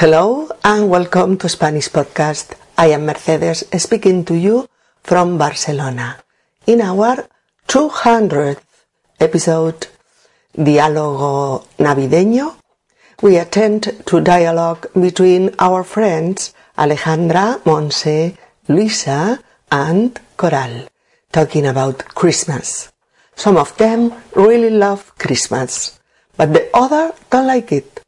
Hello and welcome to Spanish Podcast. I am Mercedes speaking to you from Barcelona. In our 200th episode, Diálogo Navideño, we attend to dialogue between our friends Alejandra, Monse, Luisa, and Coral, talking about Christmas. Some of them really love Christmas, but the other don't like it.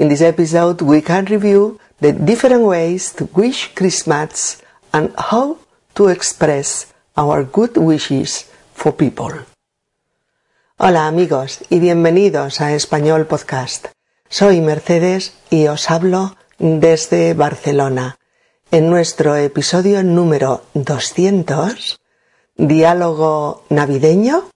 In this episode, we can review the different ways to wish Christmas and how to express our good wishes for people. Hola amigos y bienvenidos a Español Podcast. Soy Mercedes y os hablo desde Barcelona. En nuestro episodio número 200, Diálogo Navideño,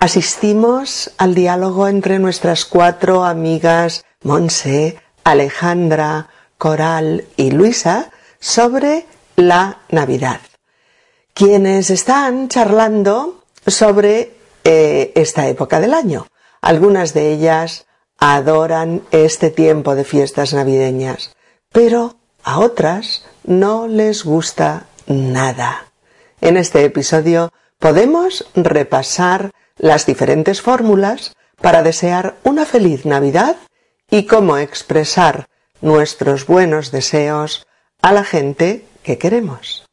asistimos al diálogo entre nuestras cuatro amigas Monse, Alejandra, Coral y Luisa sobre la Navidad, quienes están charlando sobre eh, esta época del año. Algunas de ellas adoran este tiempo de fiestas navideñas, pero a otras no les gusta nada. En este episodio podemos repasar las diferentes fórmulas para desear una feliz Navidad y cómo expresar nuestros buenos deseos a la gente que queremos.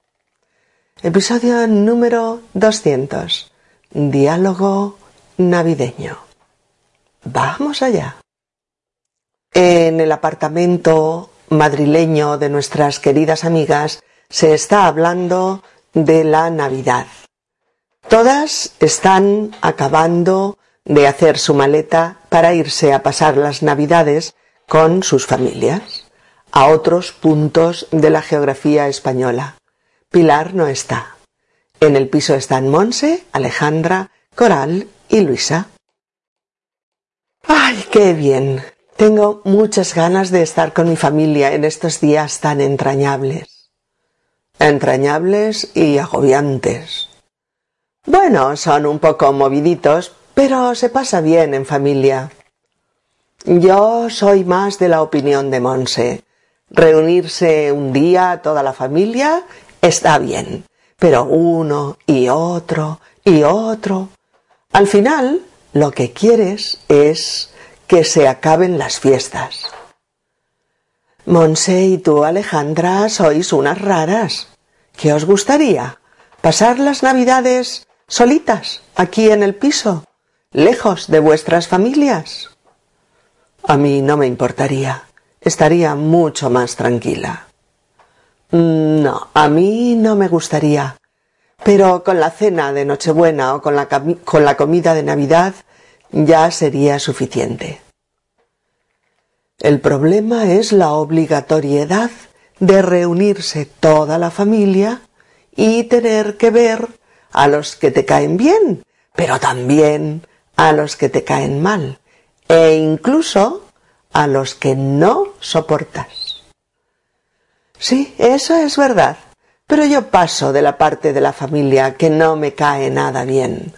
Episodio número 200. Diálogo navideño. Vamos allá. En el apartamento madrileño de nuestras queridas amigas se está hablando de la Navidad. Todas están acabando de hacer su maleta para irse a pasar las Navidades con sus familias a otros puntos de la geografía española. Pilar no está. En el piso están Monse, Alejandra, Coral y Luisa. ¡Ay, qué bien! Tengo muchas ganas de estar con mi familia en estos días tan entrañables. Entrañables y agobiantes. Bueno, son un poco moviditos, pero se pasa bien en familia. Yo soy más de la opinión de Monse. Reunirse un día toda la familia está bien, pero uno y otro y otro. Al final, lo que quieres es que se acaben las fiestas. Monse y tú, Alejandra, sois unas raras. ¿Qué os gustaría? ¿Pasar las Navidades solitas, aquí en el piso, lejos de vuestras familias? A mí no me importaría. Estaría mucho más tranquila. Mm, no, a mí no me gustaría. Pero con la cena de Nochebuena o con la, con la comida de Navidad ya sería suficiente. El problema es la obligatoriedad de reunirse toda la familia y tener que ver a los que te caen bien, pero también a los que te caen mal, e incluso a los que no soportas. Sí, eso es verdad, pero yo paso de la parte de la familia que no me cae nada bien.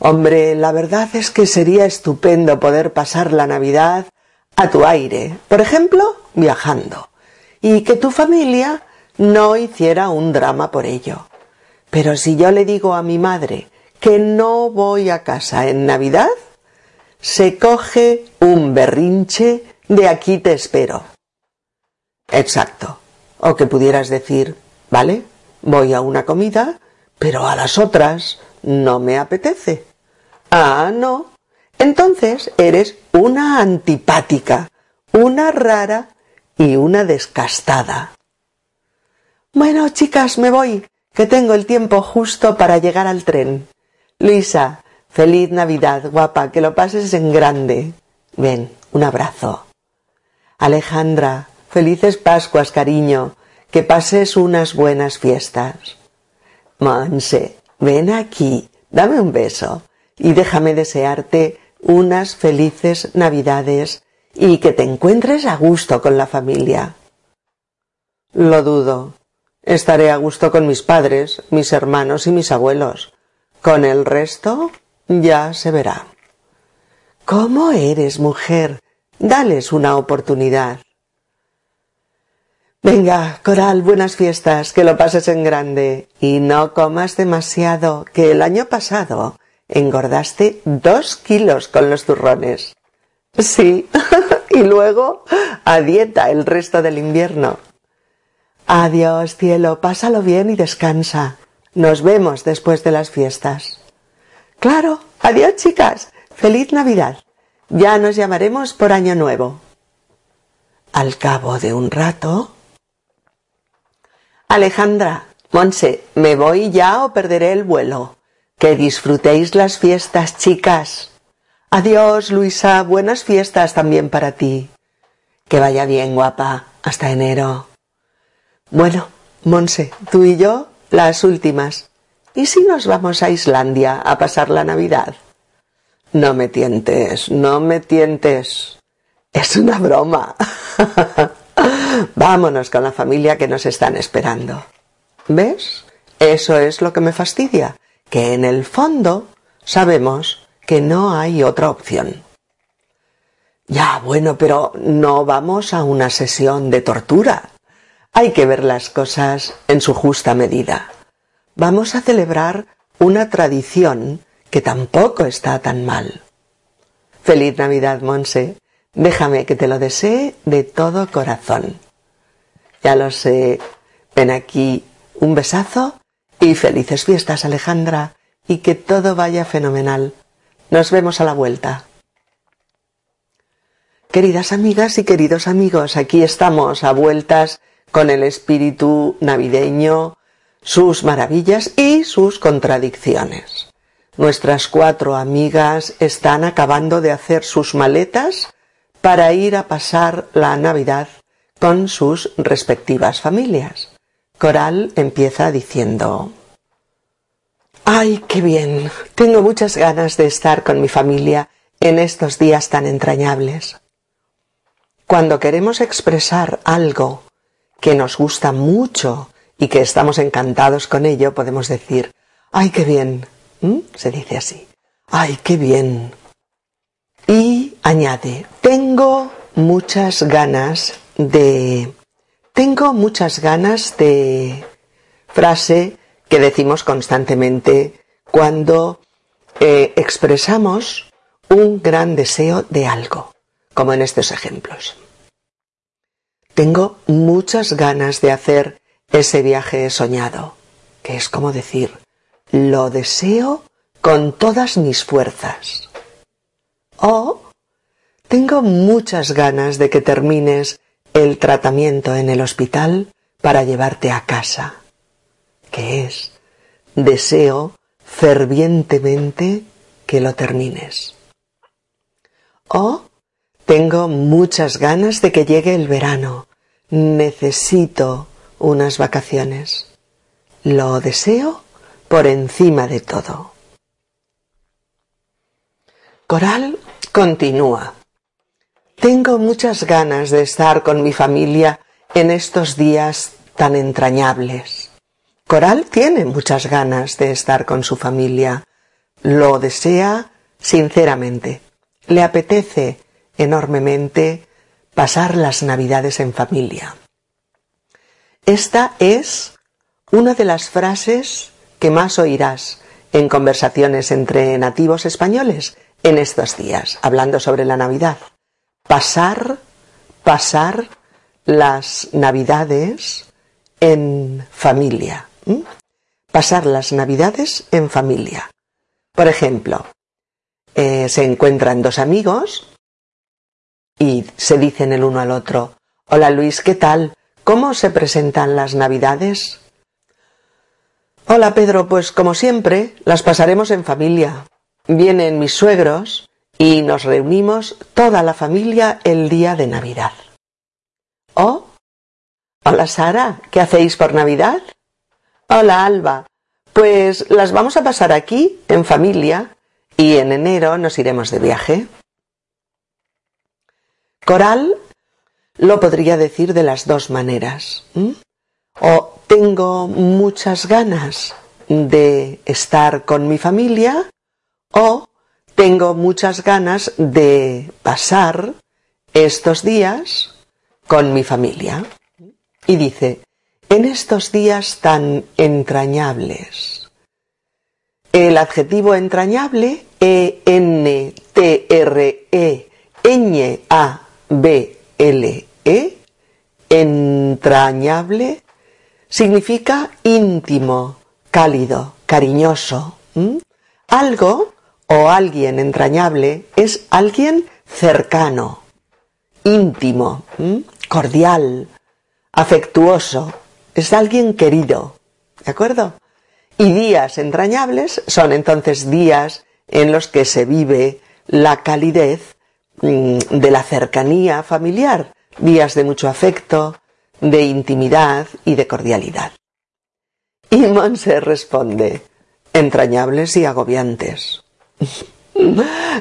Hombre, la verdad es que sería estupendo poder pasar la Navidad a tu aire, por ejemplo, viajando, y que tu familia no hiciera un drama por ello. Pero si yo le digo a mi madre que no voy a casa en Navidad, se coge un berrinche de aquí te espero. Exacto. O que pudieras decir, vale, voy a una comida, pero a las otras no me apetece. Ah, no. Entonces eres una antipática, una rara y una descastada. Bueno, chicas, me voy, que tengo el tiempo justo para llegar al tren. Luisa, feliz Navidad, guapa, que lo pases en grande. Ven, un abrazo. Alejandra, felices Pascuas, cariño, que pases unas buenas fiestas. Monse, ven aquí, dame un beso y déjame desearte unas felices Navidades y que te encuentres a gusto con la familia. Lo dudo. Estaré a gusto con mis padres, mis hermanos y mis abuelos. Con el resto ya se verá. ¿Cómo eres, mujer? Dales una oportunidad. Venga, Coral, buenas fiestas, que lo pases en grande y no comas demasiado, que el año pasado engordaste dos kilos con los turrones. Sí, y luego a dieta el resto del invierno. Adiós, cielo, pásalo bien y descansa. Nos vemos después de las fiestas. Claro, adiós, chicas. Feliz Navidad. Ya nos llamaremos por Año Nuevo. Al cabo de un rato. Alejandra, Monse, ¿me voy ya o perderé el vuelo? Que disfrutéis las fiestas, chicas. Adiós, Luisa, buenas fiestas también para ti. Que vaya bien, guapa. Hasta enero. Bueno, Monse, tú y yo, las últimas. ¿Y si nos vamos a Islandia a pasar la Navidad? No me tientes, no me tientes. Es una broma. Vámonos con la familia que nos están esperando. ¿Ves? Eso es lo que me fastidia, que en el fondo sabemos que no hay otra opción. Ya, bueno, pero no vamos a una sesión de tortura. Hay que ver las cosas en su justa medida. Vamos a celebrar una tradición que tampoco está tan mal. Feliz Navidad, Monse. Déjame que te lo desee de todo corazón. Ya lo sé. Ven aquí un besazo y felices fiestas, Alejandra, y que todo vaya fenomenal. Nos vemos a la vuelta. Queridas amigas y queridos amigos, aquí estamos a vueltas con el espíritu navideño, sus maravillas y sus contradicciones. Nuestras cuatro amigas están acabando de hacer sus maletas para ir a pasar la Navidad con sus respectivas familias. Coral empieza diciendo ¡Ay, qué bien! Tengo muchas ganas de estar con mi familia en estos días tan entrañables. Cuando queremos expresar algo que nos gusta mucho y que estamos encantados con ello, podemos decir ¡Ay, qué bien! Se dice así. ¡Ay, qué bien! Y añade, tengo muchas ganas de... Tengo muchas ganas de... frase que decimos constantemente cuando eh, expresamos un gran deseo de algo, como en estos ejemplos. Tengo muchas ganas de hacer ese viaje soñado, que es como decir, lo deseo con todas mis fuerzas. O tengo muchas ganas de que termines el tratamiento en el hospital para llevarte a casa, que es deseo fervientemente que lo termines. O tengo muchas ganas de que llegue el verano, necesito unas vacaciones. Lo deseo por encima de todo. Coral continúa. Tengo muchas ganas de estar con mi familia en estos días tan entrañables. Coral tiene muchas ganas de estar con su familia. Lo desea sinceramente. Le apetece enormemente pasar las navidades en familia. Esta es una de las frases que más oirás en conversaciones entre nativos españoles en estos días, hablando sobre la Navidad. Pasar, pasar las Navidades en familia. Pasar las Navidades en familia. Por ejemplo, eh, se encuentran dos amigos y se dicen el uno al otro, Hola Luis, ¿qué tal? ¿Cómo se presentan las Navidades? Hola Pedro, pues como siempre, las pasaremos en familia. Vienen mis suegros y nos reunimos toda la familia el día de Navidad. Oh, hola Sara, ¿qué hacéis por Navidad? Hola Alba, pues las vamos a pasar aquí, en familia, y en enero nos iremos de viaje. Coral lo podría decir de las dos maneras. O tengo muchas ganas de estar con mi familia o tengo muchas ganas de pasar estos días con mi familia. y dice, en estos días tan entrañables. El adjetivo entrañable, E-N-T-R-E, Ñ-A-B-L-E, entrañable, significa íntimo, cálido, cariñoso. Algo o alguien entrañable es alguien cercano, íntimo, cordial, afectuoso, es alguien querido, ¿de acuerdo? Y días entrañables son entonces días en los que se vive la calidez de la cercanía familiar, días de mucho afecto, de intimidad y de cordialidad. Y Monse responde, entrañables y agobiantes.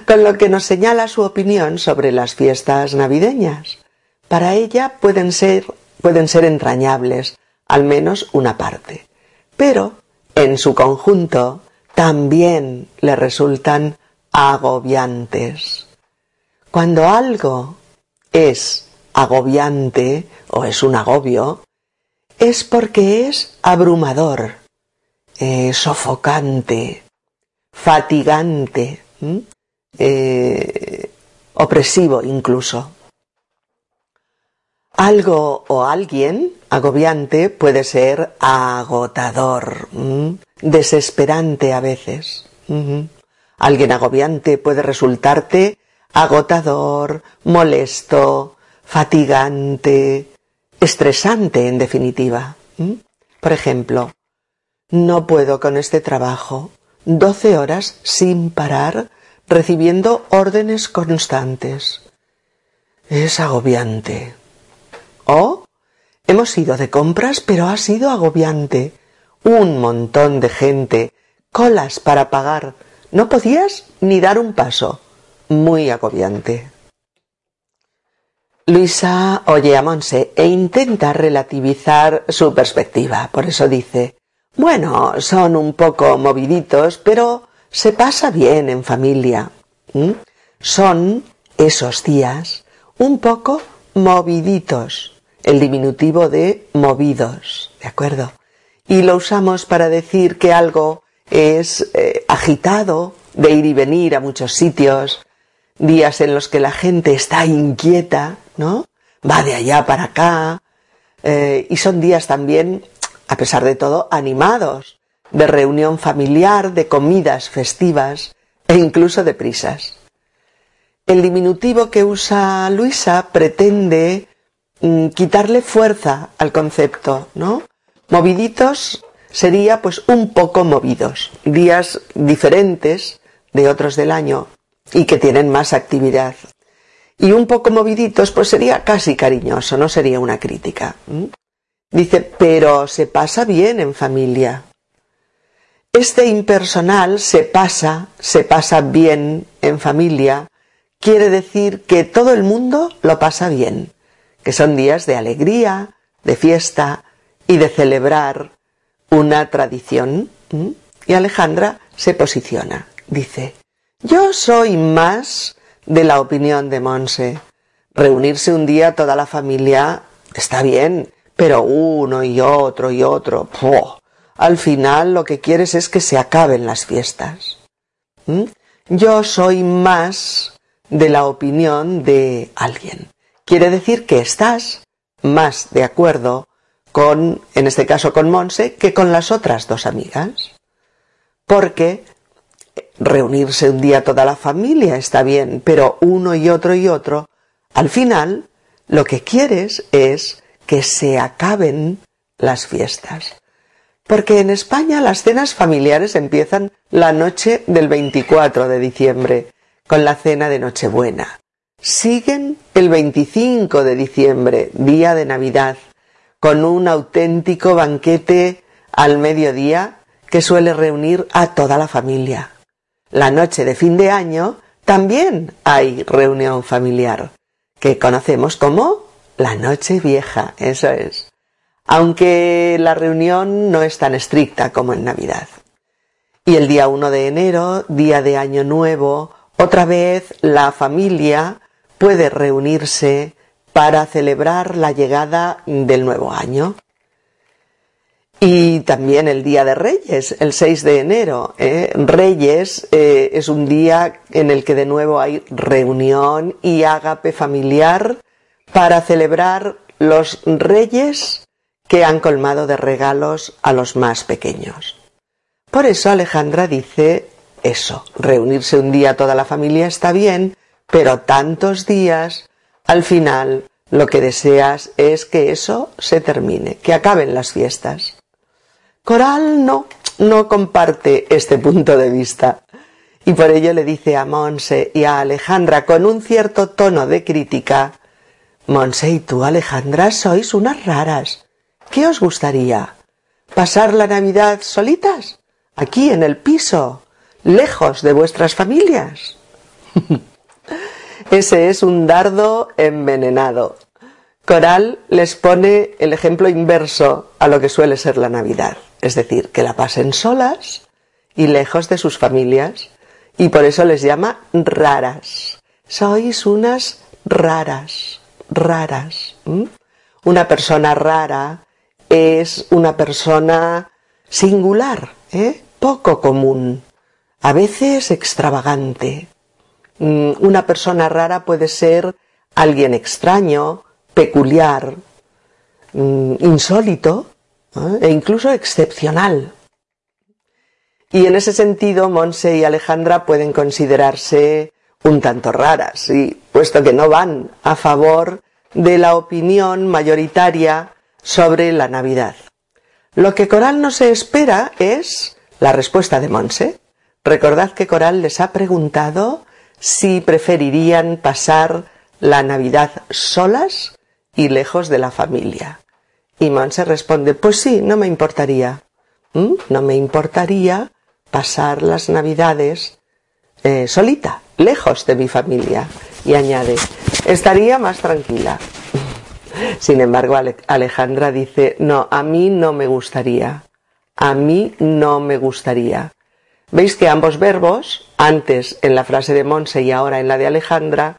Con lo que nos señala su opinión sobre las fiestas navideñas. Para ella pueden ser, pueden ser entrañables, al menos una parte, pero en su conjunto también le resultan agobiantes. Cuando algo es agobiante o es un agobio, es porque es abrumador, eh, sofocante, fatigante, eh, opresivo incluso. Algo o alguien agobiante puede ser agotador, desesperante a veces. Alguien agobiante puede resultarte agotador, molesto, fatigante, estresante en definitiva. Por ejemplo, no puedo con este trabajo. Doce horas sin parar recibiendo órdenes constantes. Es agobiante. O hemos ido de compras, pero ha sido agobiante. Un montón de gente, colas para pagar. No podías ni dar un paso. Muy agobiante. Luisa oye a Monse e intenta relativizar su perspectiva. Por eso dice, bueno, son un poco moviditos, pero se pasa bien en familia. Son esos días un poco moviditos, el diminutivo de movidos, ¿de acuerdo? Y lo usamos para decir que algo es eh, agitado, de ir y venir a muchos sitios, días en los que la gente está inquieta, ¿no? Va de allá para acá, eh, y son días también, a pesar de todo, animados, de reunión familiar, de comidas festivas e incluso de prisas. El diminutivo que usa Luisa pretende mm, quitarle fuerza al concepto, ¿no? Moviditos sería pues un poco movidos, días diferentes de otros del año y que tienen más actividad. Y un poco moviditos, pues sería casi cariñoso, no sería una crítica. Dice, pero se pasa bien en familia. Este impersonal se pasa, se pasa bien en familia, quiere decir que todo el mundo lo pasa bien, que son días de alegría, de fiesta y de celebrar una tradición. Y Alejandra se posiciona, dice, yo soy más de la opinión de Monse. Reunirse un día toda la familia está bien, pero uno y otro y otro, al final lo que quieres es que se acaben las fiestas. ¿Mm? Yo soy más de la opinión de alguien. Quiere decir que estás más de acuerdo con, en este caso con Monse, que con las otras dos amigas. Porque reunirse un día toda la familia está bien, pero uno y otro y otro, al final lo que quieres es que se acaben las fiestas. Porque en España las cenas familiares empiezan la noche del 24 de diciembre, con la cena de Nochebuena. Siguen el 25 de diciembre, día de Navidad, con un auténtico banquete al mediodía que suele reunir a toda la familia la noche de fin de año también hay reunión familiar, que conocemos como la noche vieja, eso es. Aunque la reunión no es tan estricta como en Navidad. Y el día 1 de enero, día de Año Nuevo, otra vez la familia puede reunirse para celebrar la llegada del nuevo año. Y también el Día de Reyes, el 6 de enero. ¿eh? Reyes eh, es un día en el que de nuevo hay reunión y ágape familiar para celebrar los reyes que han colmado de regalos a los más pequeños. Por eso Alejandra dice eso, reunirse un día toda la familia está bien, pero tantos días, al final lo que deseas es que eso se termine, que acaben las fiestas. Coral no, no comparte este punto de vista. Y por ello le dice a Monse y a Alejandra con un cierto tono de crítica, Monse y tú, Alejandra, sois unas raras. ¿Qué os gustaría? ¿Pasar la Navidad solitas? Aquí en el piso, lejos de vuestras familias. Ese es un dardo envenenado. Coral les pone el ejemplo inverso a lo que suele ser la Navidad, es decir, que la pasen solas y lejos de sus familias, y por eso les llama raras. Sois unas raras raras. Una persona rara es una persona singular, ¿eh? poco común, a veces extravagante. Mm, una persona rara puede ser alguien extraño, peculiar, mm, insólito ¿eh? e incluso excepcional. Y en ese sentido, Monse y Alejandra pueden considerarse un tanto raras, puesto que no van a favor de la opinión mayoritaria sobre la Navidad. Lo que Coral no se espera es la respuesta de Monse. Recordad que Coral les ha preguntado si preferirían pasar la Navidad solas y lejos de la familia. Y Monse responde, pues sí, no me importaría. ¿Mm? No me importaría pasar las Navidades eh, solita, lejos de mi familia. Y añade, estaría más tranquila. Sin embargo, Alejandra dice, no, a mí no me gustaría. A mí no me gustaría. Veis que ambos verbos, antes en la frase de Monse y ahora en la de Alejandra,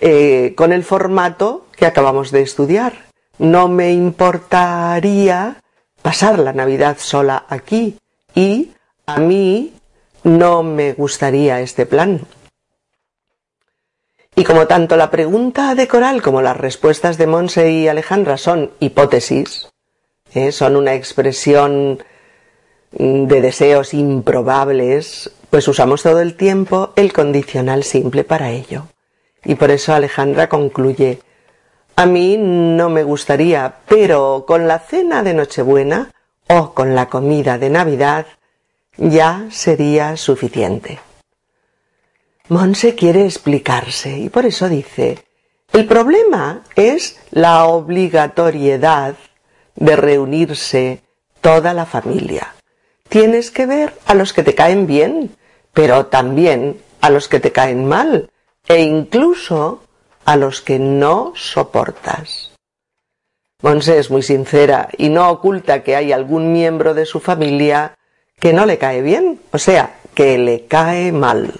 eh, con el formato que acabamos de estudiar. No me importaría pasar la Navidad sola aquí y a mí no me gustaría este plan. Y como tanto la pregunta de Coral como las respuestas de Monse y Alejandra son hipótesis, ¿eh? son una expresión de deseos improbables, pues usamos todo el tiempo el condicional simple para ello. Y por eso Alejandra concluye, a mí no me gustaría, pero con la cena de Nochebuena o con la comida de Navidad ya sería suficiente. Monse quiere explicarse y por eso dice, el problema es la obligatoriedad de reunirse toda la familia. Tienes que ver a los que te caen bien, pero también a los que te caen mal e incluso a los que no soportas. Monse es muy sincera y no oculta que hay algún miembro de su familia que no le cae bien, o sea, que le cae mal.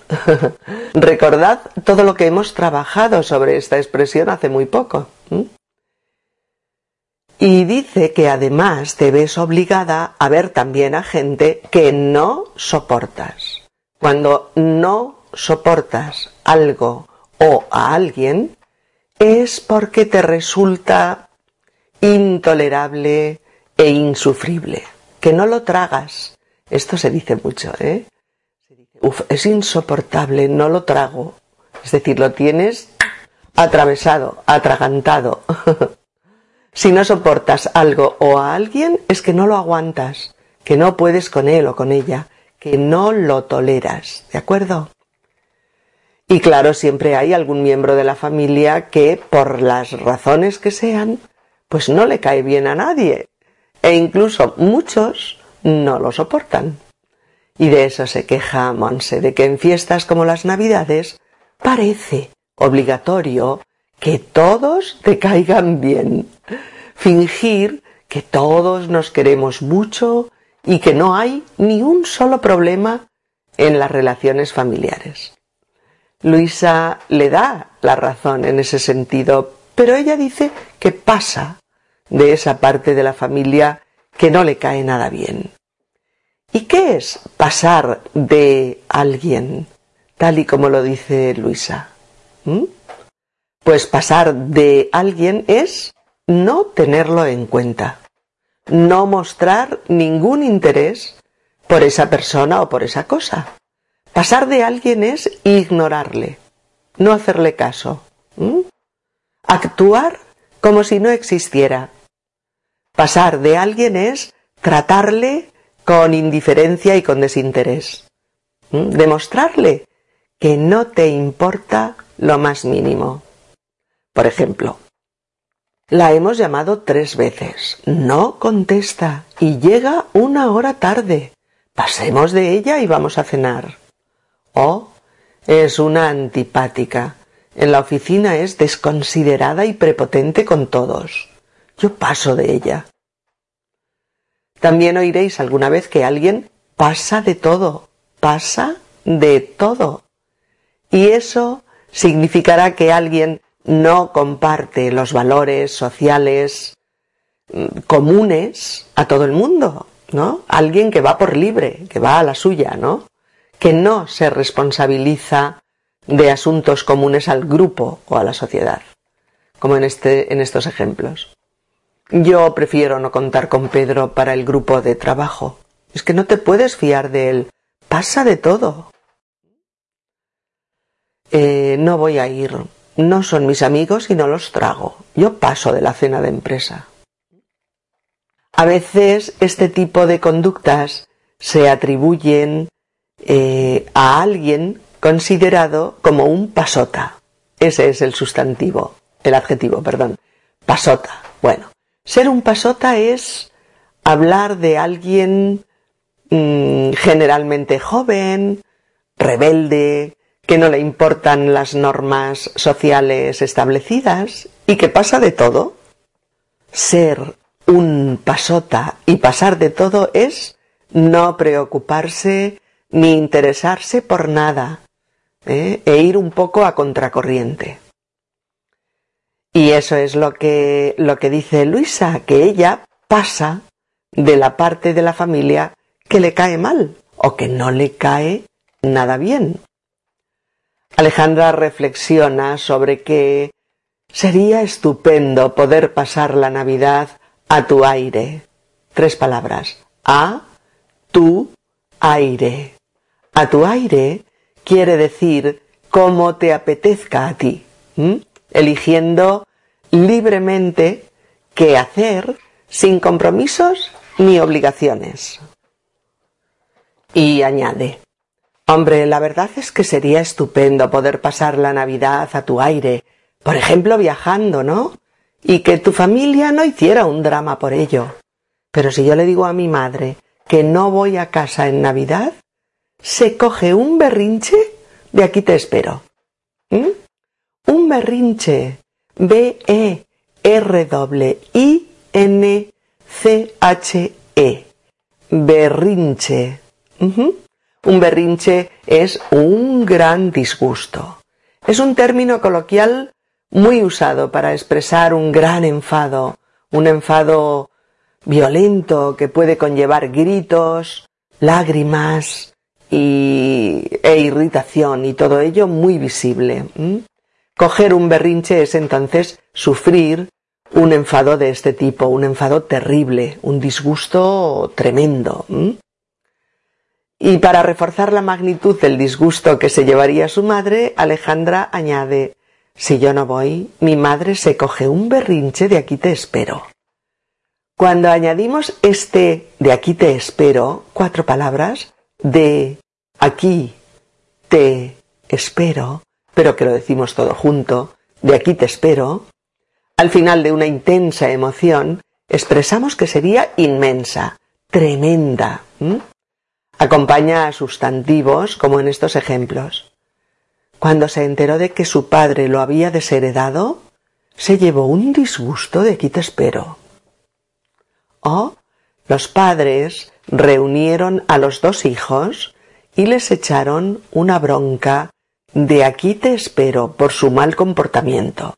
Recordad todo lo que hemos trabajado sobre esta expresión hace muy poco. Y dice que además te ves obligada a ver también a gente que no soportas. Cuando no soportas algo o a alguien, es porque te resulta intolerable e insufrible, que no lo tragas, esto se dice mucho, ¿eh? Es insoportable, no lo trago. Es decir, lo tienes atravesado, atragantado. si no soportas algo o a alguien, es que no lo aguantas, que no puedes con él o con ella, que no lo toleras, ¿de acuerdo? Y claro, siempre hay algún miembro de la familia que, por las razones que sean, pues no le cae bien a nadie. E incluso muchos no lo soportan. Y de eso se queja Monse, de que en fiestas como las Navidades parece obligatorio que todos te caigan bien. Fingir que todos nos queremos mucho y que no hay ni un solo problema en las relaciones familiares. Luisa le da la razón en ese sentido, pero ella dice que pasa de esa parte de la familia que no le cae nada bien. ¿Y qué es pasar de alguien, tal y como lo dice Luisa? ¿Mm? Pues pasar de alguien es no tenerlo en cuenta, no mostrar ningún interés por esa persona o por esa cosa. Pasar de alguien es ignorarle, no hacerle caso, actuar como si no existiera. Pasar de alguien es tratarle con indiferencia y con desinterés, demostrarle que no te importa lo más mínimo. Por ejemplo, la hemos llamado tres veces. No contesta y llega una hora tarde. Pasemos de ella y vamos a cenar. Oh, es una antipática. En la oficina es desconsiderada y prepotente con todos. Yo paso de ella. También oiréis alguna vez que alguien pasa de todo, pasa de todo. Y eso significará que alguien no comparte los valores sociales mm, comunes a todo el mundo, ¿no? Alguien que va por libre, que va a la suya, ¿no? Que no se responsabiliza de asuntos comunes al grupo o a la sociedad, como en, este, en estos ejemplos. Yo prefiero no contar con Pedro para el grupo de trabajo. Es que no te puedes fiar de él. Pasa de todo. Eh, no voy a ir no son mis amigos y no los trago. Yo paso de la cena de empresa. A veces este tipo de conductas se atribuyen eh, a alguien considerado como un pasota. Ese es el sustantivo, el adjetivo, perdón. Pasota. Bueno, ser un pasota es hablar de alguien mm, generalmente joven, rebelde, que no le importan las normas sociales establecidas y que pasa de todo. Ser un pasota y pasar de todo es no preocuparse ni interesarse por nada ¿eh? e ir un poco a contracorriente. Y eso es lo que, lo que dice Luisa, que ella pasa de la parte de la familia que le cae mal o que no le cae nada bien. Alejandra reflexiona sobre que sería estupendo poder pasar la Navidad a tu aire. Tres palabras. A tu aire. A tu aire quiere decir como te apetezca a ti, eligiendo libremente qué hacer sin compromisos ni obligaciones. Y añade, Hombre, la verdad es que sería estupendo poder pasar la Navidad a tu aire, por ejemplo viajando, ¿no? Y que tu familia no hiciera un drama por ello. Pero si yo le digo a mi madre que no voy a casa en Navidad, se coge un berrinche, de aquí te espero. ¿Mm? Un berrinche. B-E-R-W-I-N-C-H-E. Berrinche. Un berrinche es un gran disgusto. Es un término coloquial muy usado para expresar un gran enfado, un enfado violento que puede conllevar gritos, lágrimas y, e irritación y todo ello muy visible. Coger un berrinche es entonces sufrir un enfado de este tipo, un enfado terrible, un disgusto tremendo. Y para reforzar la magnitud del disgusto que se llevaría su madre, Alejandra añade Si yo no voy, mi madre se coge un berrinche de aquí te espero. Cuando añadimos este de aquí te espero, cuatro palabras, de aquí te espero, pero que lo decimos todo junto, de aquí te espero, al final de una intensa emoción, expresamos que sería inmensa, tremenda. Acompaña a sustantivos como en estos ejemplos. Cuando se enteró de que su padre lo había desheredado, se llevó un disgusto de aquí te espero. O los padres reunieron a los dos hijos y les echaron una bronca de aquí te espero por su mal comportamiento.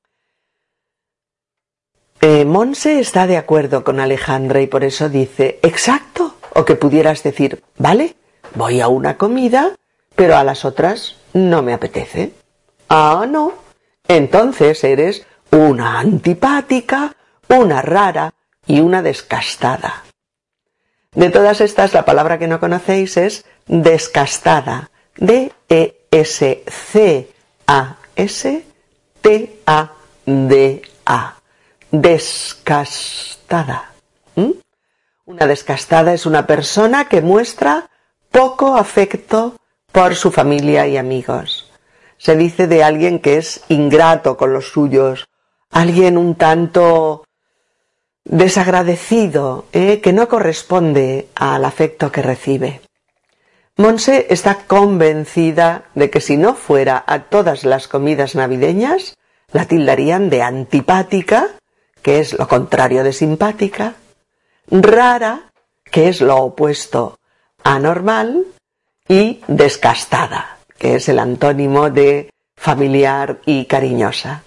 Eh, Monse está de acuerdo con Alejandra y por eso dice, exacto, o que pudieras decir, vale, voy a una comida, pero a las otras no me apetece. Ah, no. Entonces eres una antipática, una rara y una descastada. De todas estas, la palabra que no conocéis es descastada. D-E-S-C-A-S-T-A-D-A. Descastada. ¿Mm? Una descastada es una persona que muestra poco afecto por su familia y amigos. Se dice de alguien que es ingrato con los suyos, alguien un tanto desagradecido, ¿eh? que no corresponde al afecto que recibe. Monse está convencida de que si no fuera a todas las comidas navideñas, la tildarían de antipática, que es lo contrario de simpática, rara, que es lo opuesto a normal, y descastada, que es el antónimo de familiar y cariñosa.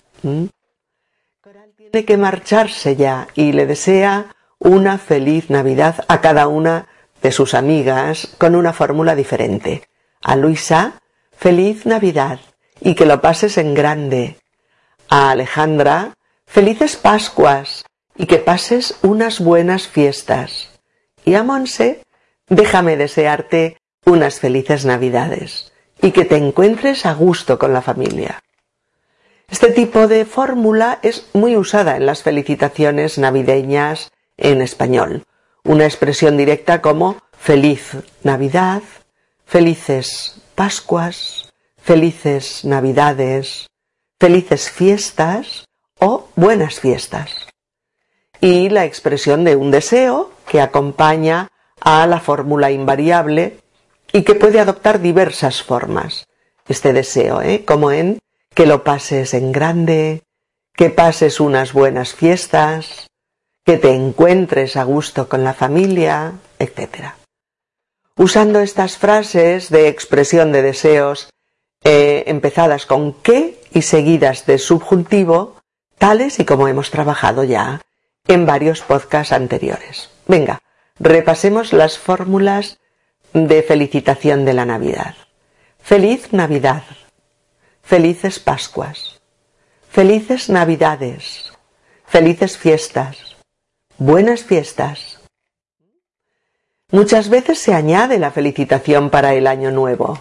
Coral tiene que marcharse ya y le desea una feliz Navidad a cada una de sus amigas con una fórmula diferente. A Luisa, feliz Navidad y que lo pases en grande. A Alejandra, felices Pascuas y que pases unas buenas fiestas. Y a Monse, déjame desearte unas felices Navidades y que te encuentres a gusto con la familia. Este tipo de fórmula es muy usada en las felicitaciones navideñas en español. Una expresión directa como feliz Navidad, felices Pascuas, felices Navidades, felices fiestas o buenas fiestas. Y la expresión de un deseo que acompaña a la fórmula invariable y que puede adoptar diversas formas. Este deseo, ¿eh? como en que lo pases en grande, que pases unas buenas fiestas, que te encuentres a gusto con la familia, etc. Usando estas frases de expresión de deseos eh, empezadas con que y seguidas de subjuntivo, tales y como hemos trabajado ya en varios podcasts anteriores. Venga, repasemos las fórmulas de felicitación de la Navidad. Feliz Navidad. Felices Pascuas. Felices Navidades. Felices fiestas. Buenas fiestas. Muchas veces se añade la felicitación para el año nuevo.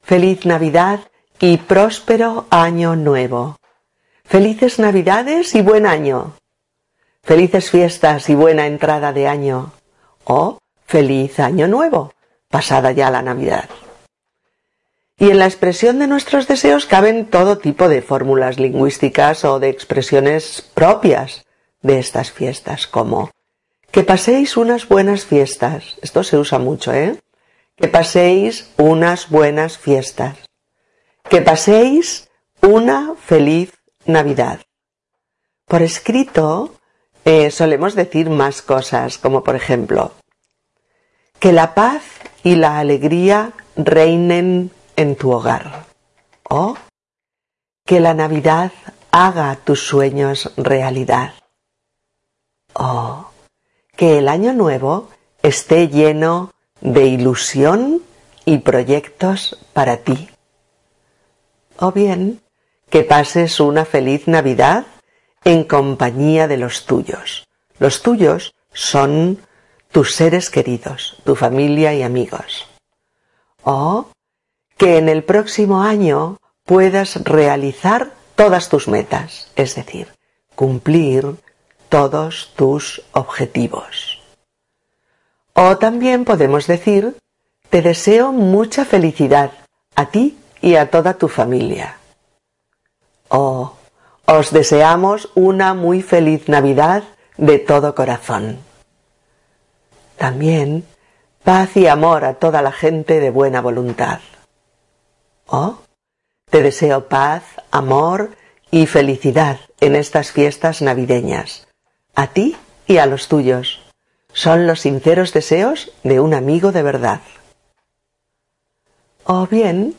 Feliz Navidad y próspero año nuevo. Felices Navidades y buen año. Felices fiestas y buena entrada de año. O feliz año nuevo pasada ya la Navidad. Y en la expresión de nuestros deseos caben todo tipo de fórmulas lingüísticas o de expresiones propias de estas fiestas, como que paséis unas buenas fiestas. Esto se usa mucho, ¿eh? Que paséis unas buenas fiestas. Que paséis una feliz Navidad. Por escrito eh, solemos decir más cosas, como por ejemplo, que la paz y la alegría reinen en tu hogar. O que la Navidad haga tus sueños realidad. O que el año nuevo esté lleno de ilusión y proyectos para ti. O bien, que pases una feliz Navidad en compañía de los tuyos. Los tuyos son tus seres queridos, tu familia y amigos. O que en el próximo año puedas realizar todas tus metas, es decir, cumplir todos tus objetivos. O también podemos decir, te deseo mucha felicidad a ti y a toda tu familia. O os deseamos una muy feliz Navidad de todo corazón. También paz y amor a toda la gente de buena voluntad. Oh, te deseo paz, amor y felicidad en estas fiestas navideñas, a ti y a los tuyos. Son los sinceros deseos de un amigo de verdad. O bien,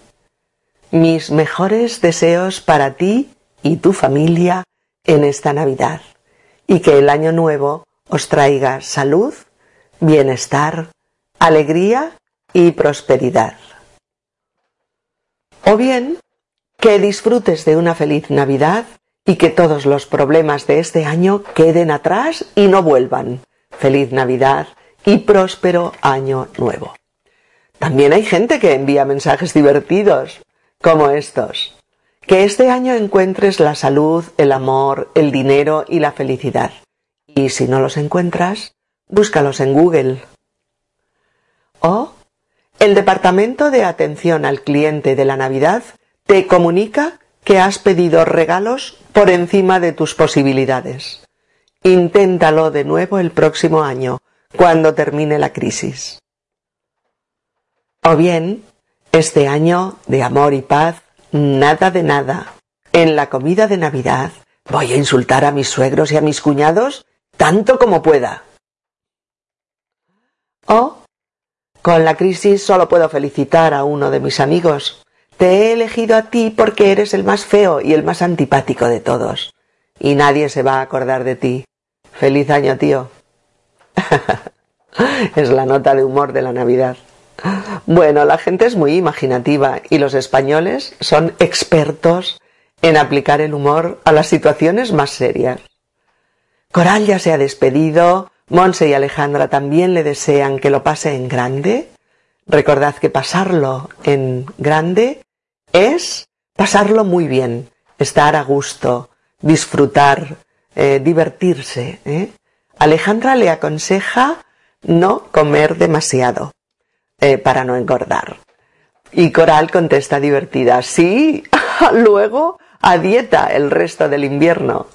mis mejores deseos para ti y tu familia en esta Navidad, y que el año nuevo os traiga salud, bienestar, alegría y prosperidad. O bien, que disfrutes de una feliz Navidad y que todos los problemas de este año queden atrás y no vuelvan. Feliz Navidad y próspero año nuevo. También hay gente que envía mensajes divertidos, como estos. Que este año encuentres la salud, el amor, el dinero y la felicidad. Y si no los encuentras, búscalos en Google. O el Departamento de Atención al Cliente de la Navidad te comunica que has pedido regalos por encima de tus posibilidades. Inténtalo de nuevo el próximo año, cuando termine la crisis. O bien, este año de amor y paz, nada de nada. En la comida de Navidad voy a insultar a mis suegros y a mis cuñados tanto como pueda. O, con la crisis solo puedo felicitar a uno de mis amigos. Te he elegido a ti porque eres el más feo y el más antipático de todos. Y nadie se va a acordar de ti. Feliz año, tío. es la nota de humor de la Navidad. Bueno, la gente es muy imaginativa y los españoles son expertos en aplicar el humor a las situaciones más serias. Coral ya se ha despedido, Monse y Alejandra también le desean que lo pase en grande. Recordad que pasarlo en grande es pasarlo muy bien, estar a gusto, disfrutar, eh, divertirse. ¿eh? Alejandra le aconseja no comer demasiado eh, para no engordar. Y Coral contesta divertida, sí, luego a dieta el resto del invierno.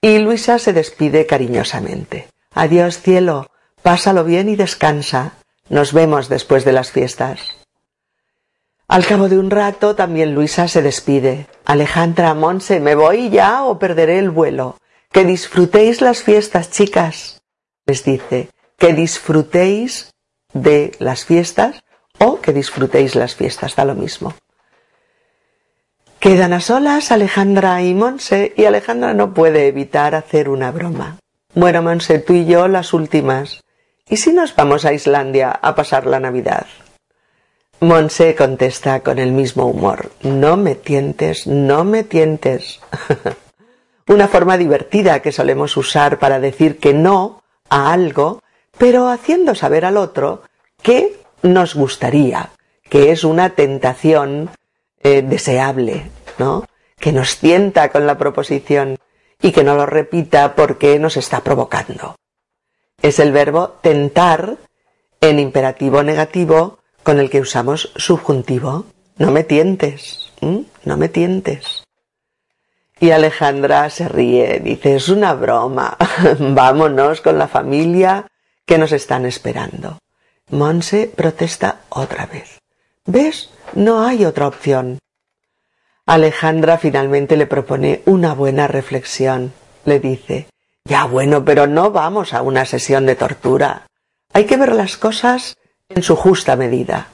Y Luisa se despide cariñosamente. Adiós cielo, pásalo bien y descansa. Nos vemos después de las fiestas. Al cabo de un rato también Luisa se despide. Alejandra, Monse, ¿me voy ya o perderé el vuelo? Que disfrutéis las fiestas, chicas. Les dice, que disfrutéis de las fiestas o que disfrutéis las fiestas, da lo mismo. Quedan a solas Alejandra y Monse y Alejandra no puede evitar hacer una broma. Bueno, Monse, tú y yo las últimas. ¿Y si nos vamos a Islandia a pasar la Navidad? Monse contesta con el mismo humor. No me tientes, no me tientes. una forma divertida que solemos usar para decir que no a algo, pero haciendo saber al otro que nos gustaría, que es una tentación eh, deseable, ¿no? Que nos tienta con la proposición y que no lo repita porque nos está provocando. Es el verbo tentar en imperativo negativo con el que usamos subjuntivo. No me tientes, no me tientes. Y Alejandra se ríe, dice, es una broma, vámonos con la familia que nos están esperando. Monse protesta otra vez. ¿Ves? No hay otra opción. Alejandra finalmente le propone una buena reflexión. Le dice, ya bueno, pero no vamos a una sesión de tortura. Hay que ver las cosas en su justa medida.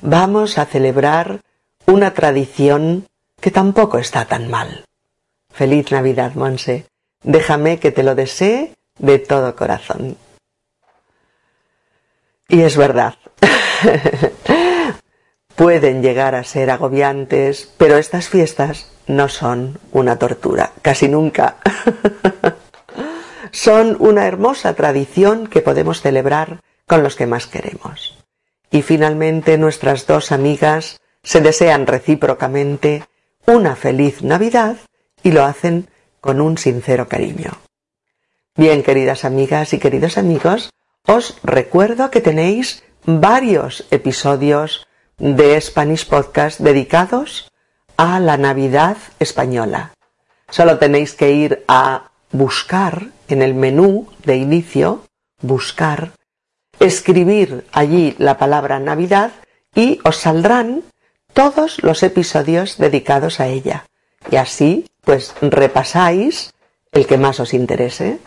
Vamos a celebrar una tradición que tampoco está tan mal. Feliz Navidad, Monse. Déjame que te lo desee de todo corazón. Y es verdad. Pueden llegar a ser agobiantes, pero estas fiestas no son una tortura, casi nunca. son una hermosa tradición que podemos celebrar con los que más queremos. Y finalmente nuestras dos amigas se desean recíprocamente una feliz Navidad y lo hacen con un sincero cariño. Bien, queridas amigas y queridos amigos, os recuerdo que tenéis varios episodios de Spanish Podcast dedicados a la Navidad española. Solo tenéis que ir a buscar en el menú de inicio, buscar, escribir allí la palabra Navidad y os saldrán todos los episodios dedicados a ella. Y así, pues repasáis el que más os interese.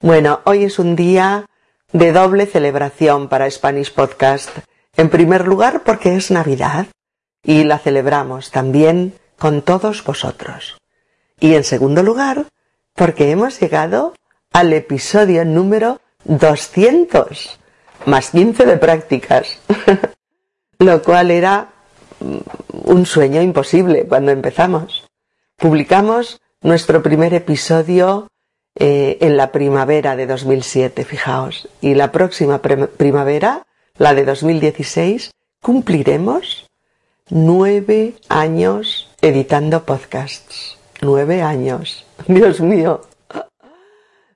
Bueno, hoy es un día de doble celebración para Spanish Podcast. En primer lugar porque es Navidad y la celebramos también con todos vosotros. Y en segundo lugar porque hemos llegado al episodio número 200, más 15 de prácticas, lo cual era mm, un sueño imposible cuando empezamos. Publicamos nuestro primer episodio eh, en la primavera de 2007, fijaos, y la próxima primavera, la de 2016, cumpliremos nueve años editando podcasts. Nueve años. Dios mío.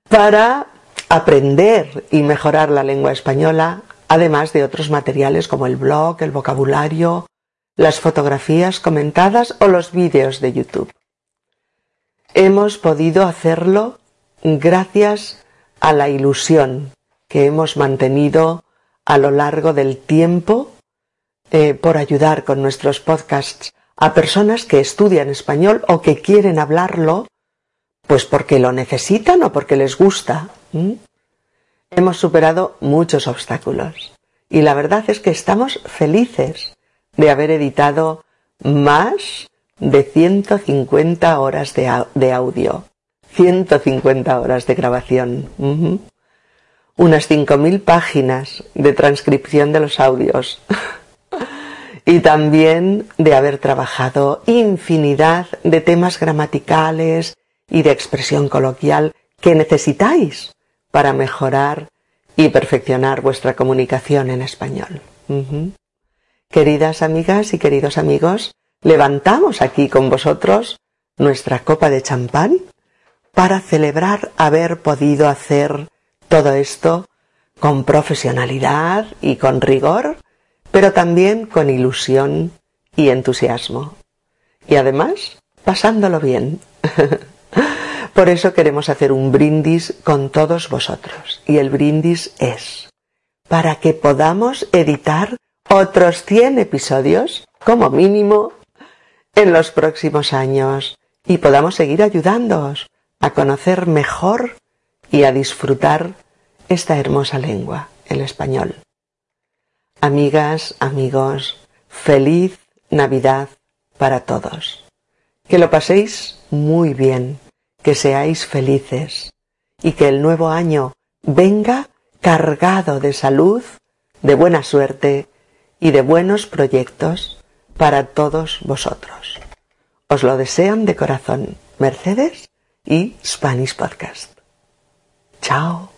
Para aprender y mejorar la lengua española, además de otros materiales como el blog, el vocabulario, las fotografías comentadas o los vídeos de YouTube. Hemos podido hacerlo gracias a la ilusión que hemos mantenido a lo largo del tiempo eh, por ayudar con nuestros podcasts a personas que estudian español o que quieren hablarlo, pues porque lo necesitan o porque les gusta. Hemos superado muchos obstáculos y la verdad es que estamos felices de haber editado más de 150 horas de, audio, 150 horas de grabación, unas 5.000 páginas de transcripción de los audios y también de haber trabajado infinidad de temas gramaticales y de expresión coloquial que necesitáis para mejorar y perfeccionar vuestra comunicación en español. Queridas amigas y queridos amigos, levantamos aquí con vosotros nuestra copa de champán para celebrar haber podido hacer todo esto con profesionalidad y con rigor, pero también con ilusión y entusiasmo. Y además, pasándolo bien. Por eso queremos hacer un brindis con todos vosotros. Y el brindis es para que podamos editar otros 100 episodios, como mínimo, en los próximos años y podamos seguir ayudándoos a conocer mejor y a disfrutar esta hermosa lengua, el español. Amigas, amigos, feliz Navidad para todos. Que lo paséis muy bien que seáis felices y que el nuevo año venga cargado de salud, de buena suerte y de buenos proyectos para todos vosotros. Os lo desean de corazón Mercedes y Spanish Podcast. Chao.